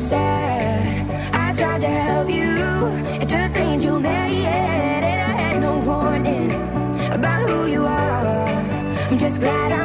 sad. I tried to help you, it just means you mad. And I had no warning about who you are. I'm just glad I.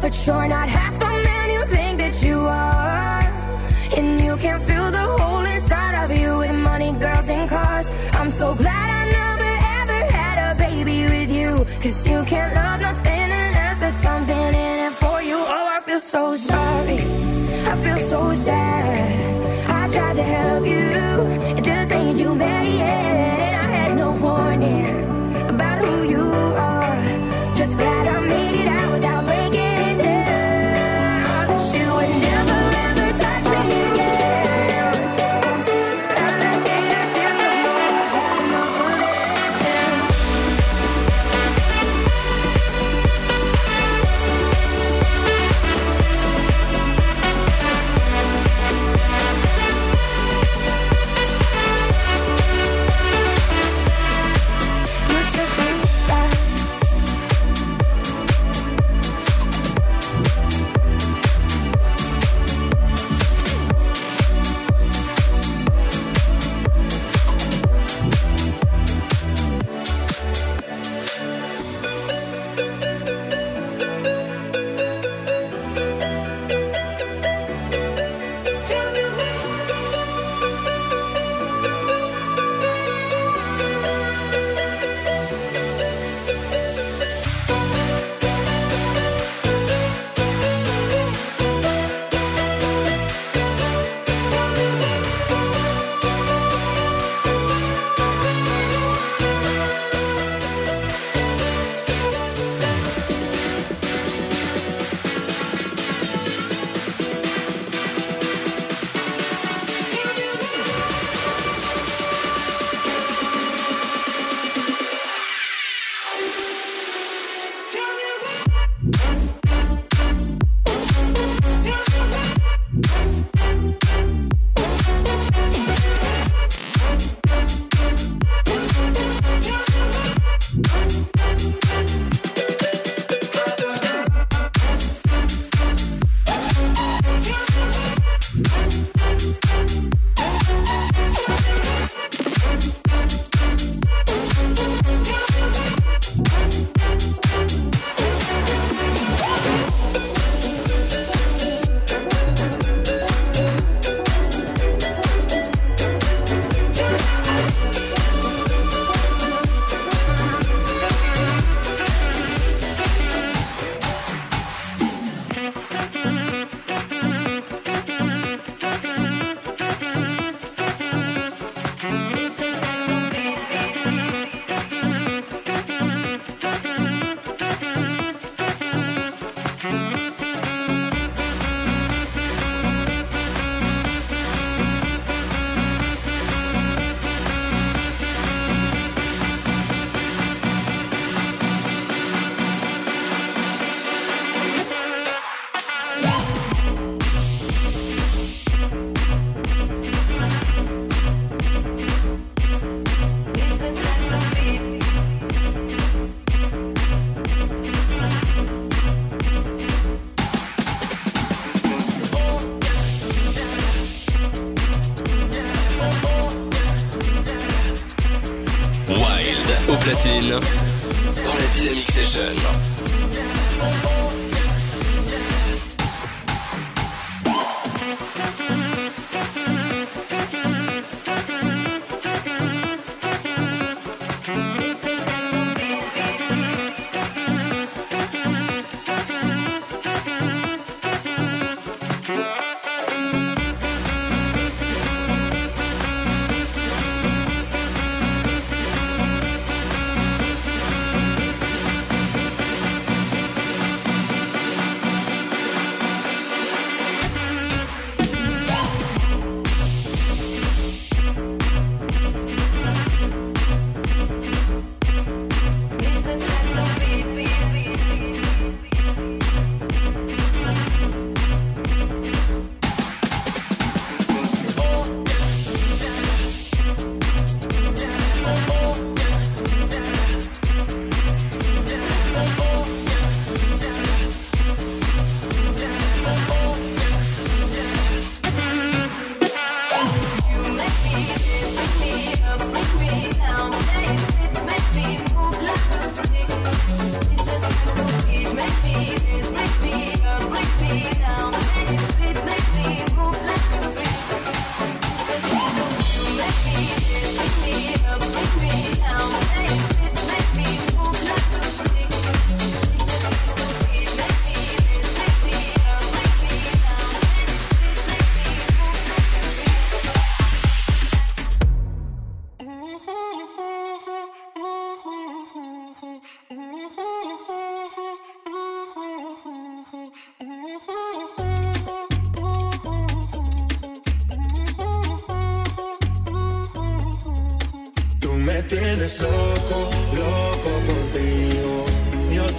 but you're not half the man you think that you are. And you can fill the hole inside of you with money, girls, and cars. I'm so glad I never ever had a baby with you. Cause you can't love nothing unless there's something in it for you. Oh, I feel so sorry. I feel so sad. I tried to help you, it just ain't you mad yet. And I had no warning.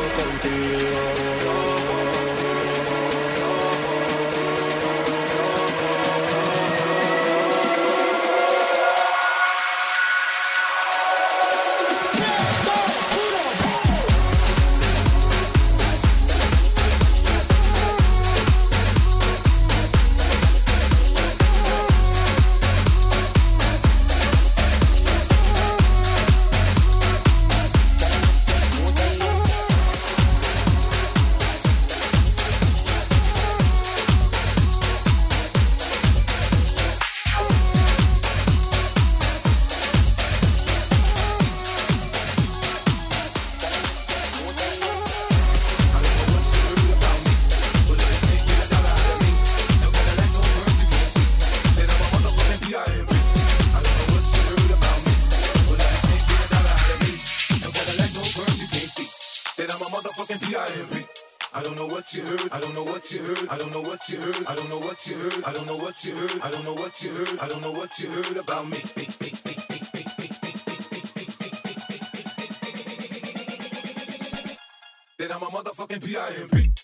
contigo. don't know what you heard. I don't know what you heard. I don't know what you heard. I don't know what you heard. I don't know what you heard. I don't know what you heard. I don't know what you heard about me. me. That I'm a motherfucking P.I.M.P.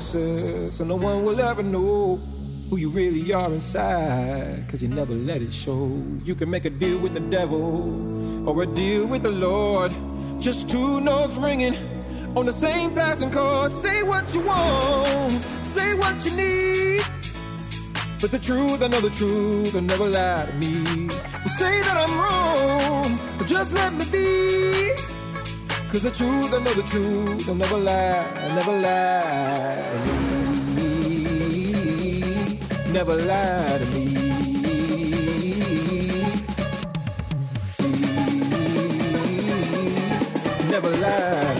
Inside, who you really are inside, 'cause you never let it show. You can make a deal with the devil or a deal with the Lord. Just two notes ringing on the same passing chord. Say what you want, say what you need. But the truth, I know the truth, will never lie to me. say that I'm wrong, just let me be. Cause the truth, I know the truth, I'll never lie, never lie never lie to me. Never lie to me. opened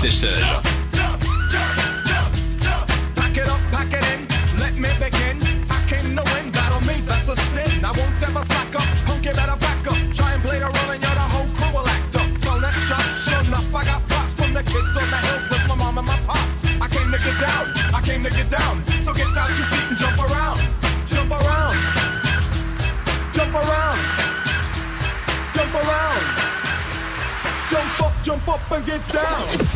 Session. Pack it up, pack it in, let me begin. I came to win, battle me, that's a sin. I won't ever slack up, punk get better back up. Try and play the role and you're the whole crew will act up. Don't act sharp, sure enough, I got pop from the kids on the hill with my mom and my pops. I came to get down, I came to get down. So get down, your seat and jump around, jump around, jump around, jump around. Jump up, jump up and get down.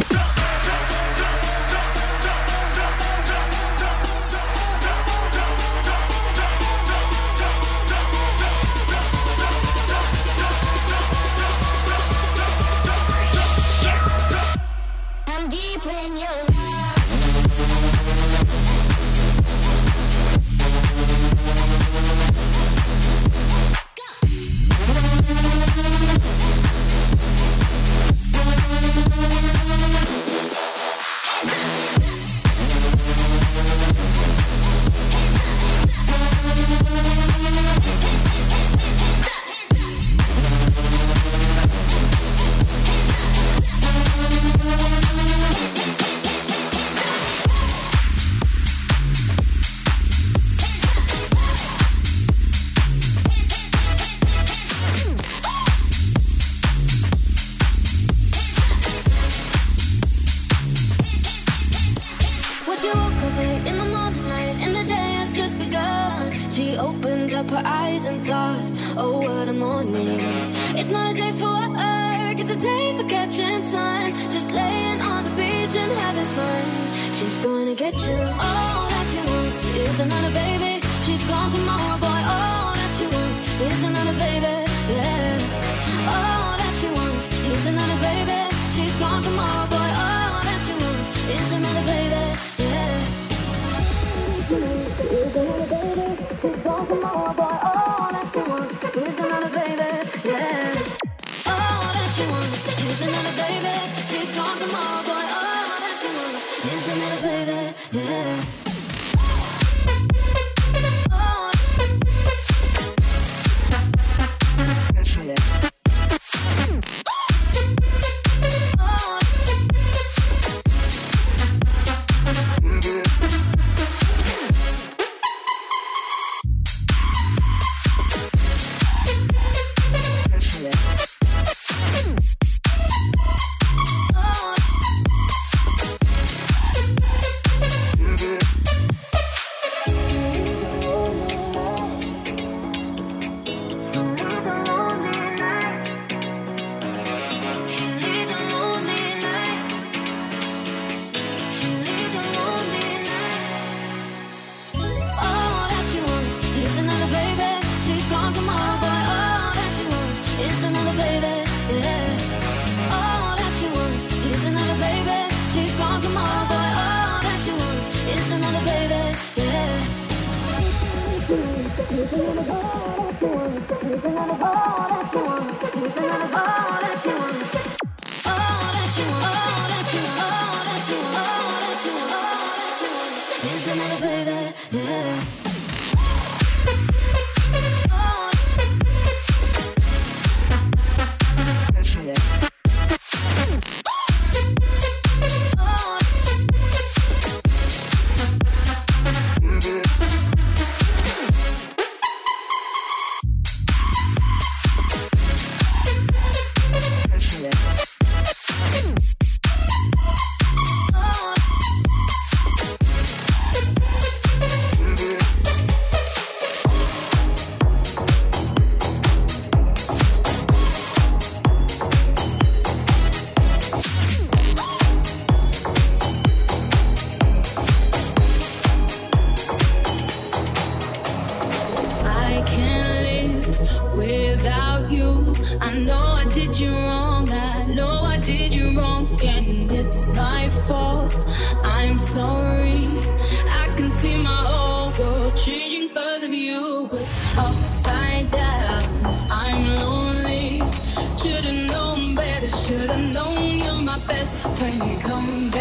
Should've you're my best friend. Come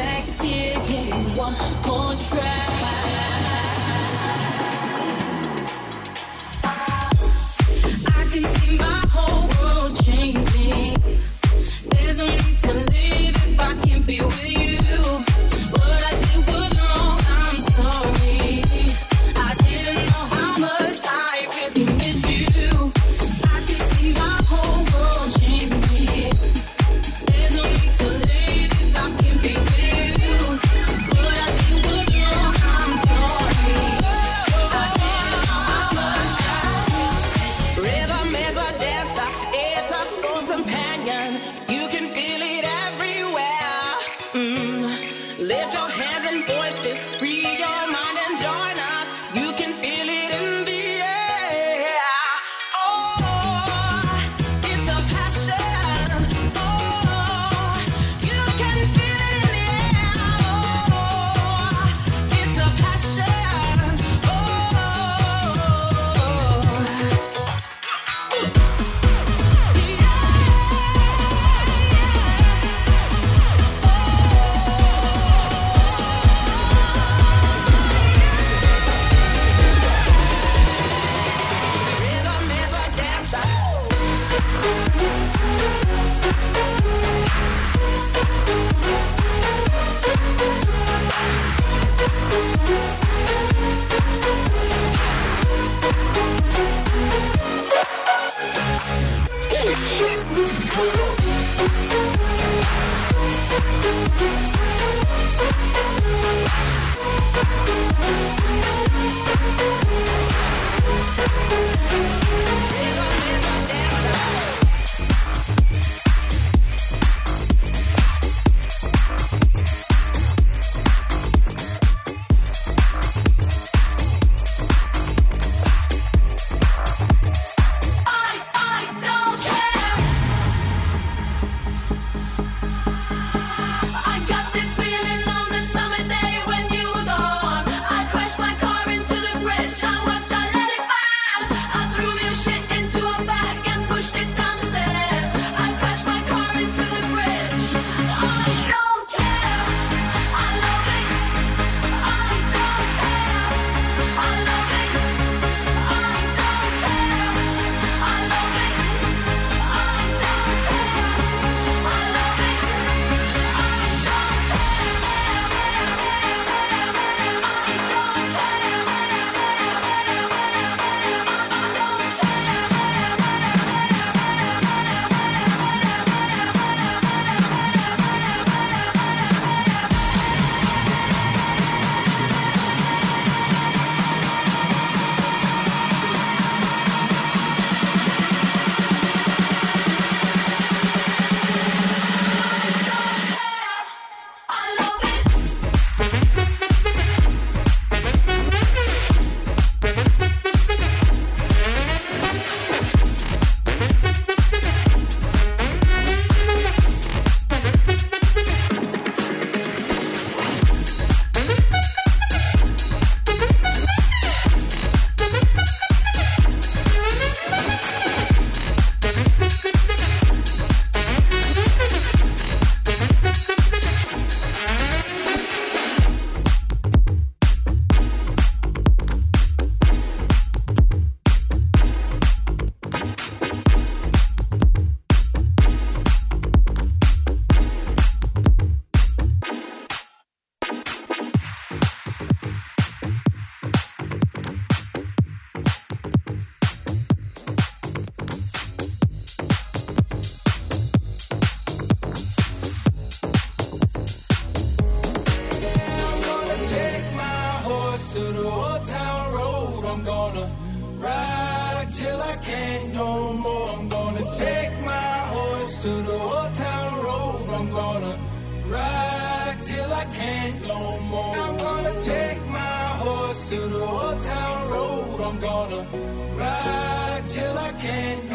gonna ride till I can't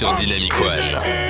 sur Dynamic One.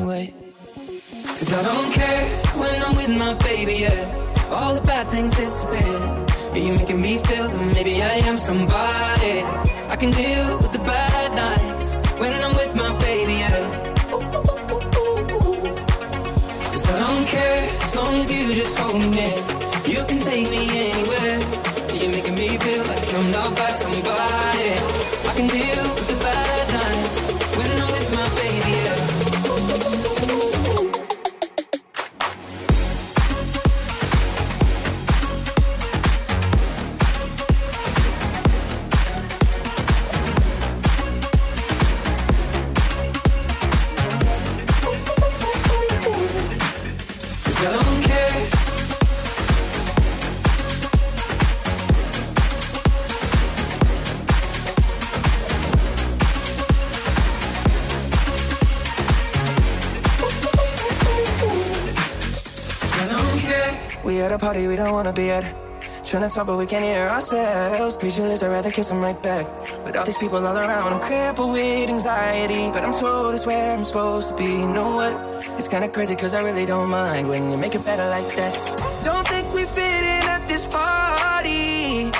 Cause I don't care when I'm with my baby, yeah. All the bad things disappear. Yeah, you're making me feel that maybe I am somebody. I can deal with the bad nights when I'm with my baby, yeah. Cause I don't care as long as you just hold me near. You can take me anywhere. Yeah, You're making me feel like I'm loved by somebody. I can deal wanna be at. Trying to talk, but we can't hear ourselves. Speechless, I'd rather kiss them right back. With all these people all around, I'm crippled with anxiety. But I'm told it's where I'm supposed to be. You know what? It's kinda crazy, cause I really don't mind when you make it better like that. Don't think we fit in at this party.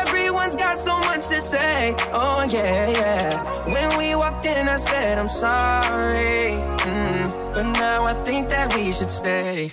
Everyone's got so much to say. Oh, yeah, yeah. When we walked in, I said, I'm sorry. Mm, but now I think that we should stay.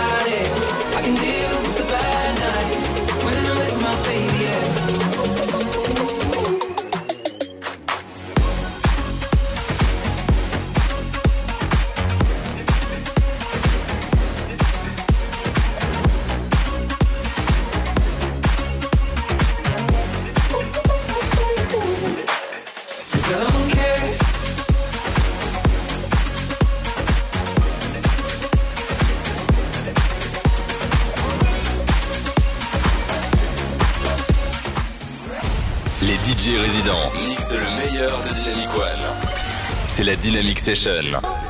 La Dynamic Session.